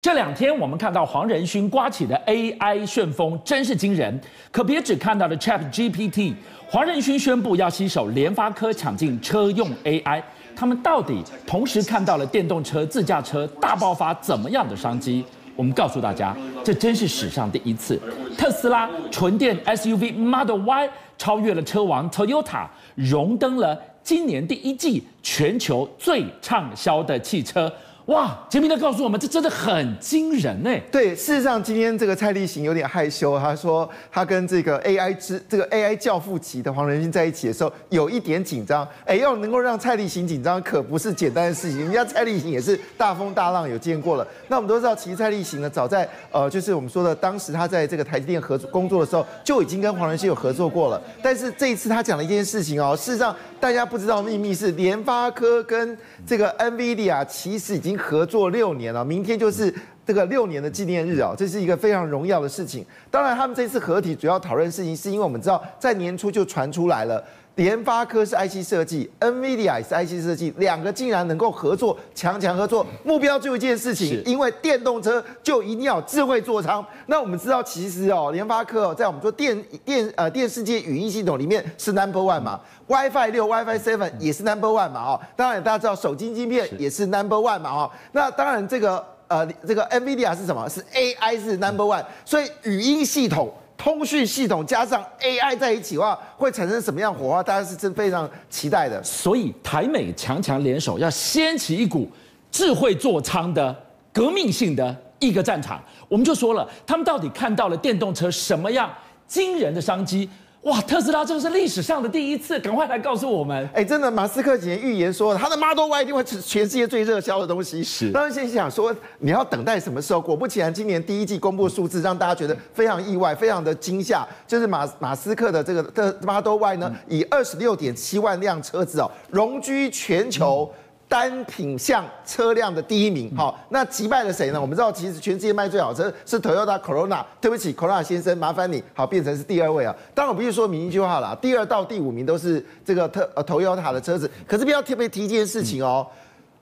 这两天我们看到黄仁勋刮起的 AI 旋风真是惊人，可别只看到了 ChatGPT。黄仁勋宣布要携手联发科抢进车用 AI，他们到底同时看到了电动车、自驾车大爆发怎么样的商机？我们告诉大家，这真是史上第一次，特斯拉纯电 SUV Model Y 超越了车王 Toyota，荣登了今年第一季全球最畅销的汽车。哇，杰明德告诉我们，这真的很惊人哎。对，事实上今天这个蔡立行有点害羞，他说他跟这个 AI 之这个 AI 教父级的黄仁勋在一起的时候有一点紧张。哎，要能够让蔡立行紧张，可不是简单的事情。人家蔡立行也是大风大浪有见过了。那我们都知道，其实蔡立行呢，早在呃，就是我们说的当时他在这个台积电合作工作的时候，就已经跟黄仁勋有合作过了。但是这一次他讲了一件事情哦，事实上大家不知道秘密是，联发科跟这个 NVIDIA 其实已经。合作六年了，明天就是这个六年的纪念日啊，这是一个非常荣耀的事情。当然，他们这次合体主要讨论的事情，是因为我们知道在年初就传出来了，联发科是 IC 设计，NVIDIA 也是 IC 设计，两个竟然能够合作，强强合作，目标就一件事情，因为电动车就一定要智慧座舱。那我们知道，其实哦，联发科在我们说电电呃电视界语音系统里面是 Number One 嘛。WiFi 六、WiFi Seven 也是 Number One 嘛？哦，当然大家知道手机晶片也是 Number One 嘛？哦，那当然这个呃这个 NVIDIA 是什么？是 AI 是 Number One，所以语音系统、通讯系统加上 AI 在一起的话，会产生什么样火花？大家是真非常期待的。所以台美强强联手，要掀起一股智慧座舱的革命性的一个战场。我们就说了，他们到底看到了电动车什么样惊人的商机？哇，特斯拉这个是历史上的第一次，赶快来告诉我们！哎，真的，马斯克以前预言说，他的 Model Y 一定会是全世界最热销的东西。是，当然现在想说，你要等待什么时候？果不其然，今年第一季公布数字，让大家觉得非常意外，非常的惊吓。就是马马斯克的这个的 Model Y 呢，以二十六点七万辆车子哦，荣居全球。嗯单品项车辆的第一名，好，那击败了谁呢？我们知道，其实全世界卖最好车是 Toyota Corolla。对不起，Corolla 先生，麻烦你好变成是第二位啊。当然，我必须说明一句话啦，第二到第五名都是这个特呃 Toyota 的车子。可是不要特别提一件事情哦。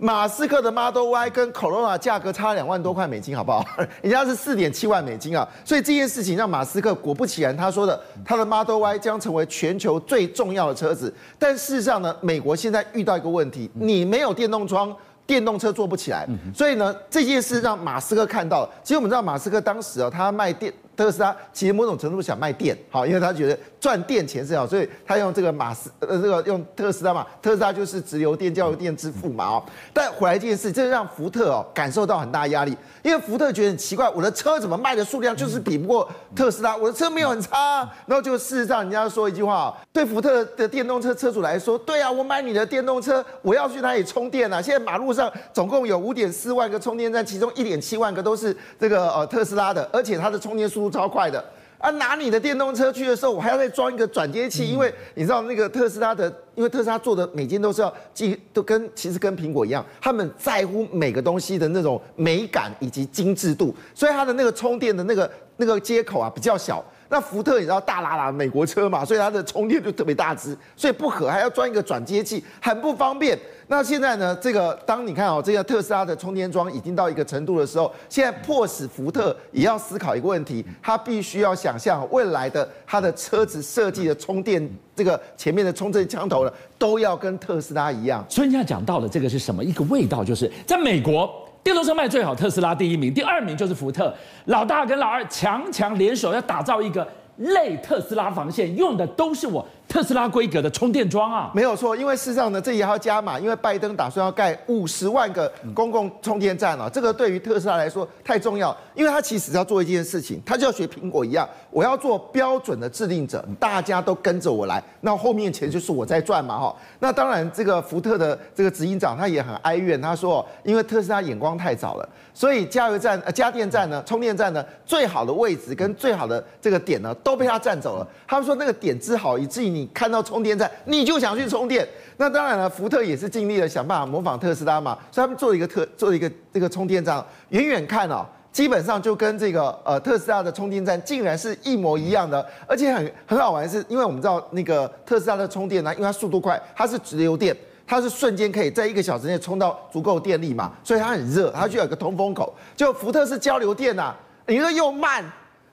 马斯克的 Model Y 跟 Corolla 价格差两万多块美金，好不好？人家是四点七万美金啊，所以这件事情让马斯克果不其然，他说的他的 Model Y 将成为全球最重要的车子。但事实上呢，美国现在遇到一个问题，你没有电动窗。电动车做不起来，所以呢，这件事让马斯克看到了。其实我们知道，马斯克当时啊，他卖电特斯拉，其实某种程度想卖电，好，因为他觉得赚电钱是好，所以他用这个马斯呃这个用特斯拉嘛，特斯拉就是直流电、交流电之父嘛哦。但回来这件事，这让福特哦感受到很大压力，因为福特觉得很奇怪，我的车怎么卖的数量就是比不过特斯拉，我的车没有很差，然后就事实上人家说一句话，对福特的电动车车主来说，对啊，我买你的电动车，我要去哪里充电啊？现在马路上。上总共有五点四万个充电站，其中一点七万个都是这个呃特斯拉的，而且它的充电速度超快的。啊，拿你的电动车去的时候，我还要再装一个转接器，因为你知道那个特斯拉的，因为特斯拉做的每件都是要记，都跟其实跟苹果一样，他们在乎每个东西的那种美感以及精致度，所以它的那个充电的那个那个接口啊比较小。那福特你知道大喇喇美国车嘛，所以它的充电就特别大只，所以不合，还要装一个转接器，很不方便。那现在呢，这个当你看哦，这个特斯拉的充电桩已经到一个程度的时候，现在迫使福特也要思考一个问题，它必须要想象未来的它的车子设计的充电这个前面的充电枪头呢，都要跟特斯拉一样。所以人家讲到了这个是什么一个味道，就是在美国。电动车卖最好，特斯拉第一名，第二名就是福特，老大跟老二强强联手，要打造一个类特斯拉防线，用的都是我。特斯拉规格的充电桩啊，没有错，因为事实上呢，这也要加码，因为拜登打算要盖五十万个公共充电站啊，这个对于特斯拉来说太重要，因为他其实要做一件事情，他就要学苹果一样，我要做标准的制定者，大家都跟着我来，那后面钱就是我在赚嘛哈。那当然，这个福特的这个执行长他也很哀怨，他说，因为特斯拉眼光太早了，所以加油站、呃加电站呢、充电站呢，最好的位置跟最好的这个点呢，都被他占走了。他们说那个点之好，以至于。你看到充电站，你就想去充电。那当然了，福特也是尽力了，想办法模仿特斯拉嘛。所以他们做了一个特，做了一个这个充电站，远远看哦，基本上就跟这个呃特斯拉的充电站竟然是一模一样的。而且很很好玩是，因为我们知道那个特斯拉的充电呢，因为它速度快，它是直流电。它是瞬间可以在一个小时内充到足够电力嘛，所以它很热，它需要有个通风口。就福特是交流电呐、你说又慢，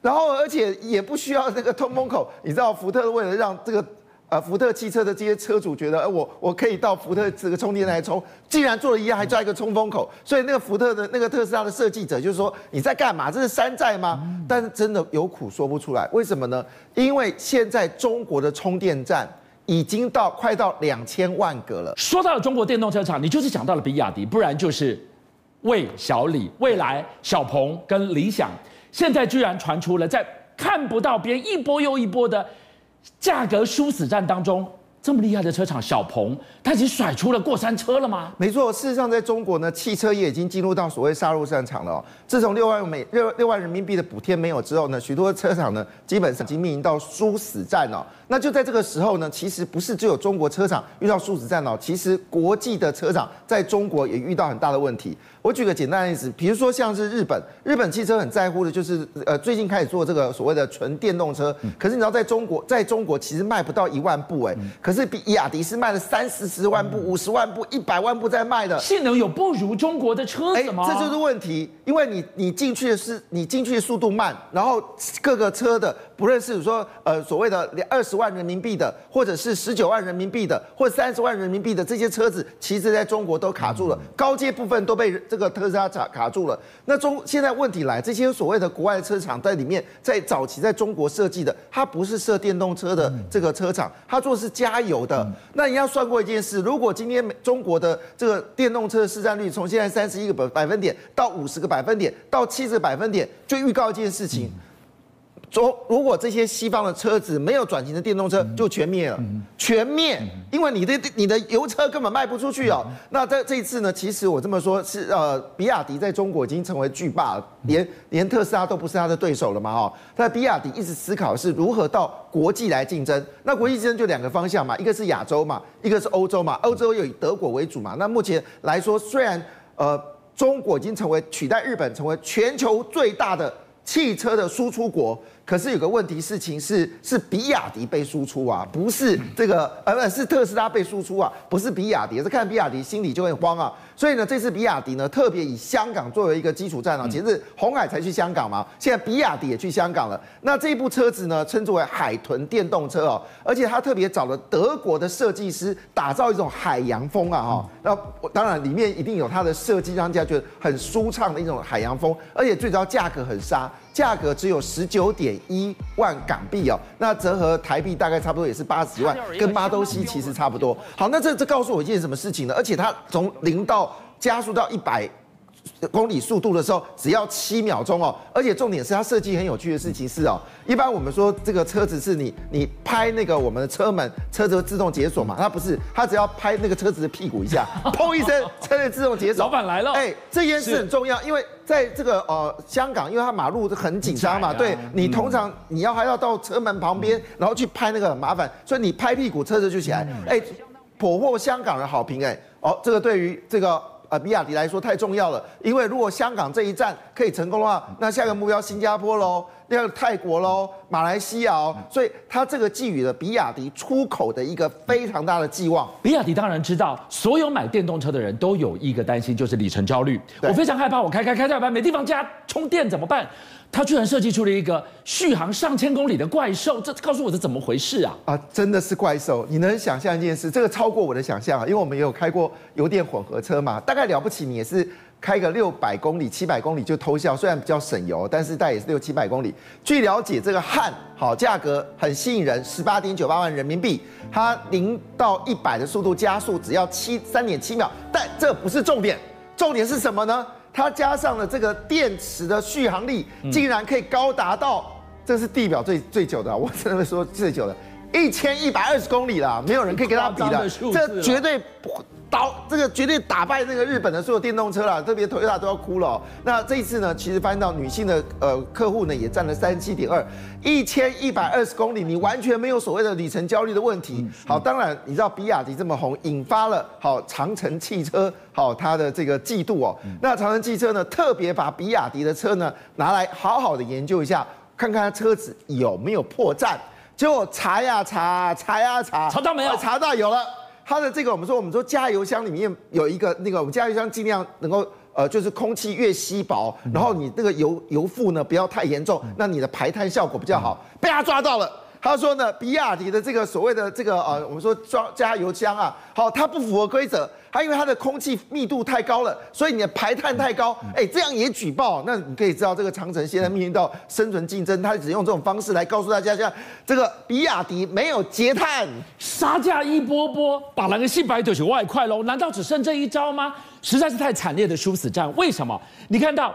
然后而且也不需要那个通风口。你知道福特为了让这个呃福特汽车的这些车主觉得，呃、我我可以到福特这个充电站来充，竟然做了一样还加一个通风口。所以那个福特的那个特斯拉的设计者就是说，你在干嘛？这是山寨吗？但是真的有苦说不出来，为什么呢？因为现在中国的充电站。已经到快到两千万个了。说到了中国电动车厂，你就是讲到了比亚迪，不然就是魏小李、未来、小鹏跟理想。现在居然传出了在看不到边一波又一波的价格殊死战当中。这么厉害的车厂小鹏，他已经甩出了过山车了吗？没错，事实上，在中国呢，汽车业已经进入到所谓杀入战场了。自从六万美六六万人民币的补贴没有之后呢，许多车厂呢，基本上已经面临到殊死战哦。那就在这个时候呢，其实不是只有中国车厂遇到殊死战哦，其实国际的车厂在中国也遇到很大的问题。我举个简单的例子，比如说像是日本，日本汽车很在乎的就是呃，最近开始做这个所谓的纯电动车，可是你知道，在中国，在中国其实卖不到一万部哎，可是比雅迪是卖了三四十万部、五十万部、一百万部在卖的，性能有不如中国的车子吗？这就是问题，因为你你进去的是你进去的速度慢，然后各个车的不论是说呃所谓的二十万人民币的，或者是十九万人民币的，或者三十万人民币的这些车子，其实在中国都卡住了，高阶部分都被。这个特斯拉卡卡住了，那中现在问题来，这些所谓的国外的车厂在里面，在早期在中国设计的，它不是设电动车的这个车厂，它做的是加油的。那你要算过一件事，如果今天中国的这个电动车市占率从现在三十一个百百分点到五十个百分点到七十个百分点，就预告一件事情。说如果这些西方的车子没有转型成电动车，就全灭了，全灭，因为你的你的油车根本卖不出去哦。那这这一次呢，其实我这么说，是呃，比亚迪在中国已经成为巨霸了，连连特斯拉都不是他的对手了嘛哈。但比亚迪一直思考是如何到国际来竞争。那国际竞争就两个方向嘛，一个是亚洲嘛，一个是欧洲嘛。欧洲又以德国为主嘛。那目前来说，虽然呃，中国已经成为取代日本成为全球最大的汽车的输出国。可是有个问题事情是是比亚迪被输出啊，不是这个呃不是特斯拉被输出啊，不是比亚迪，是看比亚迪心里就会慌啊。所以呢，这次比亚迪呢特别以香港作为一个基础站啊，其实红海才去香港嘛，现在比亚迪也去香港了。那这一部车子呢称之为海豚电动车哦，而且它特别找了德国的设计师打造一种海洋风啊哈。那当然里面一定有它的设计，让大家觉得很舒畅的一种海洋风，而且最主要价格很杀。价格只有十九点一万港币哦，那折合台币大概差不多也是八十几万，跟巴都西其实差不多。好，那这这告诉我一件什么事情呢？而且它从零到加速到一百公里速度的时候，只要七秒钟哦。而且重点是它设计很有趣的事情是哦，一般我们说这个车子是你你拍那个我们的车门，车子会自动解锁嘛？它不是，它只要拍那个车子的屁股一下，砰一声，车子自动解锁。老板来了，哎，这件事很重要，因为。在这个呃香港，因为它马路很紧张嘛，对你通常你要还要到车门旁边，然后去拍那个很麻烦，所以你拍屁股车子就起来，哎，颇获香港的好评哎，哦，这个对于这个啊比亚迪来说太重要了，因为如果香港这一站可以成功的话，那下个目标新加坡喽。那个泰国喽，马来西亚哦，所以它这个寄予了比亚迪出口的一个非常大的寄望。比亚迪当然知道，所有买电动车的人都有一个担心，就是里程焦虑。我非常害怕，我开开开到一半没地方加充电怎么办？他居然设计出了一个续航上千公里的怪兽，这告诉我是怎么回事啊？啊，真的是怪兽！你能想象一件事？这个超过我的想象啊，因为我们也有开过油电混合车嘛，大概了不起，你也是。开个六百公里、七百公里就偷笑，虽然比较省油，但是大概也是六七百公里。据了解，这个汉好价格很吸引人，十八点九八万人民币，它零到一百的速度加速只要七三点七秒。但这不是重点，重点是什么呢？它加上了这个电池的续航力，竟然可以高达到，这是地表最最久的，我真的会说最久的，一千一百二十公里了，没有人可以跟它比的，这绝对不。倒这个绝对打败那个日本的所有电动车了，特别 Toyota 都要哭了。那这一次呢，其实发现到女性的呃客户呢也占了三十七点二，一千一百二十公里，你完全没有所谓的里程焦虑的问题。好，当然你知道比亚迪这么红，引发了好长城汽车好它的这个嫉妒哦。那长城汽车呢特别把比亚迪的车呢拿来好好的研究一下，看看它车子有没有破绽。结果查呀查，查呀查，查到没有？查到有了。它的这个我们说我们说加油箱里面有一个那个我们加油箱尽量能够呃就是空气越稀薄，然后你那个油油腹呢不要太严重，那你的排碳效果比较好。被他抓到了。他说呢，比亚迪的这个所谓的这个呃，我们说装加油箱啊，好，它不符合规则，它因为它的空气密度太高了，所以你的排碳太高，哎，这样也举报，那你可以知道这个长城现在面临到生存竞争，他只用这种方式来告诉大家，像这个比亚迪没有节碳，杀价一波波，把那个细白就是外快喽，难道只剩这一招吗？实在是太惨烈的殊死战，为什么？你看到。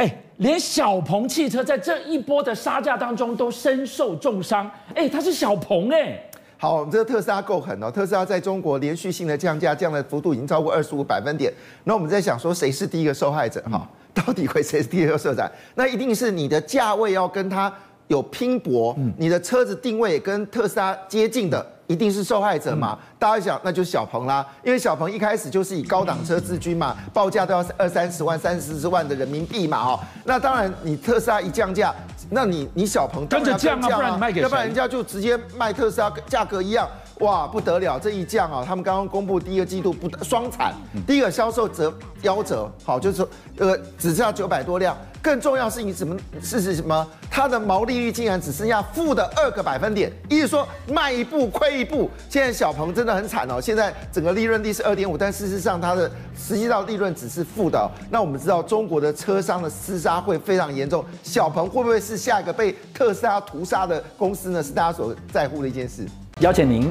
哎，连小鹏汽车在这一波的杀价当中都身受重伤。哎，它是小鹏哎。好，我们这个特斯拉够狠哦。特斯拉在中国连续性的降价，降的幅度已经超过二十五百分点。那我们在想说，谁是第一个受害者？哈、到底会谁是第一个受害者？那一定是你的价位要跟它有拼搏，嗯、你的车子定位跟特斯拉接近的。一定是受害者嘛？嗯、大家想，那就是小鹏啦，因为小鹏一开始就是以高档车自居嘛，报价都要二三十万、三四十万的人民币嘛，哦，那当然你特斯拉一降价，那你你小鹏跟着降啊，不然你卖给谁？要不然人家就直接卖特斯拉价格一样，哇，不得了，这一降啊，他们刚刚公布第一个季度不双惨，第一个销售折夭折，好，就是说呃只剩下九百多辆。更重要是你怎么？是是什么？它的毛利率竟然只剩下负的二个百分点，意思说卖一步亏一步。现在小鹏真的很惨哦，现在整个利润率是二点五，但事实上它的实际上利润只是负的哦。那我们知道中国的车商的厮杀会非常严重，小鹏会不会是下一个被特斯拉屠杀的公司呢？是大家所在乎的一件事。邀请您